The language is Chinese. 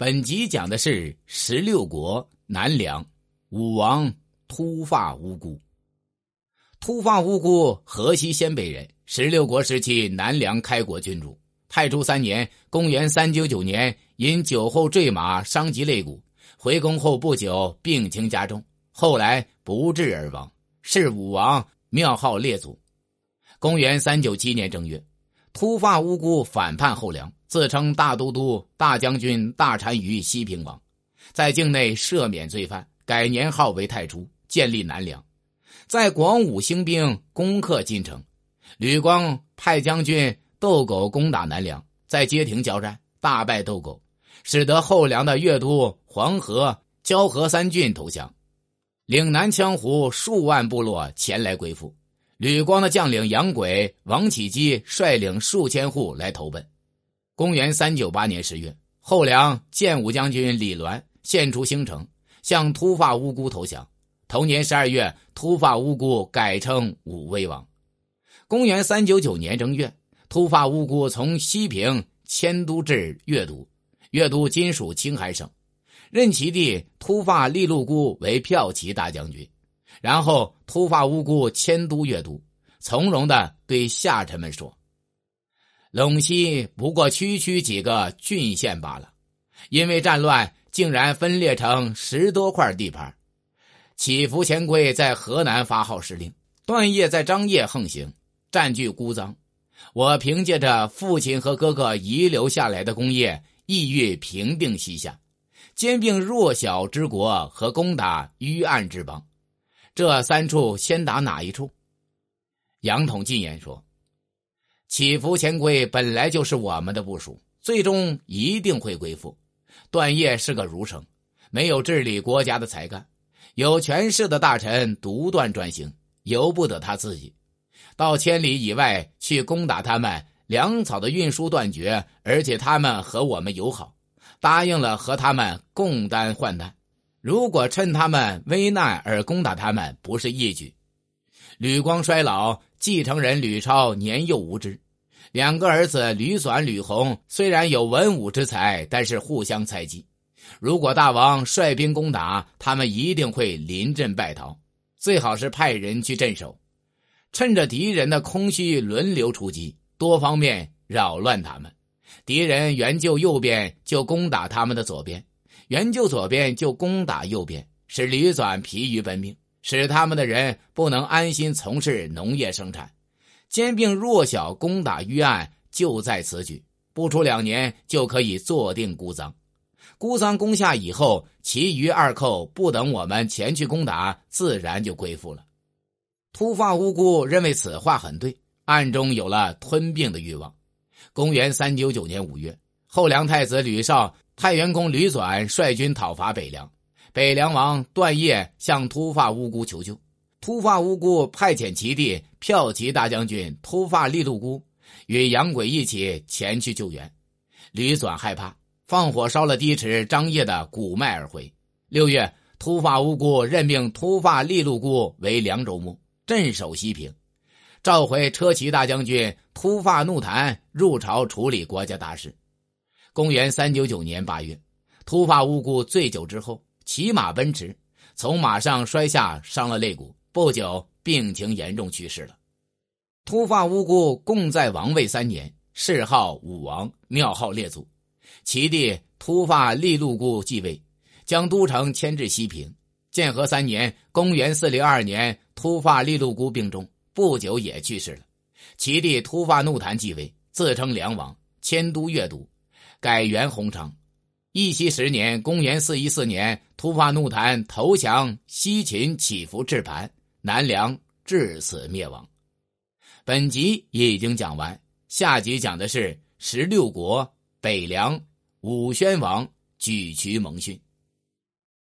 本集讲的是十六国南梁武王秃发无辜。秃发无辜，河西鲜卑人，十六国时期南梁开国君主。太初三年（公元三九九年），因酒后坠马伤及肋骨，回宫后不久病情加重，后来不治而亡。是武王，庙号列祖。公元三九七年正月，突发无辜反叛后梁。自称大都督、大将军、大单于西平王，在境内赦免罪犯，改年号为太初，建立南梁。在广武兴兵攻克金城，吕光派将军窦狗攻打南梁，在街亭交战，大败窦狗，使得后梁的越都黄河、交河三郡投降，岭南羌胡数万部落前来归附。吕光的将领杨轨、王启基率领数千户来投奔。公元三九八年十月，后梁建武将军李鸾献出兴城，向秃发乌孤投降。同年十二月，秃发乌孤改称武威王。公元三九九年正月，秃发乌孤从西平迁都至越都，越都今属青海省，任其弟秃发利禄孤为骠骑大将军。然后，突发无故迁都越都，从容的对下臣们说。陇西不过区区几个郡县罢了，因为战乱，竟然分裂成十多块地盘。祈福钱贵在河南发号施令，段业在张掖横行，占据姑臧。我凭借着父亲和哥哥遗留下来的功业，意欲平定西夏，兼并弱小之国和攻打淤暗之邦。这三处先打哪一处？杨统进言说。祈福钱贵本来就是我们的部署，最终一定会归附。段业是个儒生，没有治理国家的才干，有权势的大臣独断专行，由不得他自己。到千里以外去攻打他们，粮草的运输断绝，而且他们和我们友好，答应了和他们共担患难。如果趁他们危难而攻打他们，不是义举。吕光衰老。继承人吕超年幼无知，两个儿子吕纂、吕弘虽然有文武之才，但是互相猜忌。如果大王率兵攻打，他们一定会临阵败逃。最好是派人去镇守，趁着敌人的空虚轮流出击，多方面扰乱他们。敌人援救右边，就攻打他们的左边；援救左边，就攻打右边，使吕纂疲于奔命。使他们的人不能安心从事农业生产，兼并弱小攻打淤岸，就在此举。不出两年，就可以坐定姑臧。姑臧攻下以后，其余二寇不等我们前去攻打，自然就归附了。秃发无辜认为此话很对，暗中有了吞并的欲望。公元三九九年五月，后梁太子吕绍、太原公吕纂率军讨伐北凉。北凉王段业向秃发乌孤求救，秃发乌孤派遣其弟骠骑大将军秃发利禄孤与杨轨一起前去救援。吕纂害怕，放火烧了低池张掖的古迈而回。六月，秃发乌孤任命秃发利禄孤为凉州牧，镇守西平，召回车骑大将军秃发怒檀入朝处理国家大事。公元三九九年八月，秃发乌孤醉酒之后。骑马奔驰，从马上摔下，伤了肋骨。不久，病情严重去世了。秃发乌孤共在王位三年，谥号武王，庙号列祖。其弟秃发利禄孤继位，将都城迁至西平。建和三年（公元四零二年），秃发利禄孤病重，不久也去世了。其弟秃发怒檀继位，自称梁王，迁都越都，改元洪成。义熙十年（公元四一四年），突发怒檀投降西秦，起伏置盘，南梁至此灭亡。本集也已经讲完，下集讲的是十六国北凉武宣王举渠蒙逊。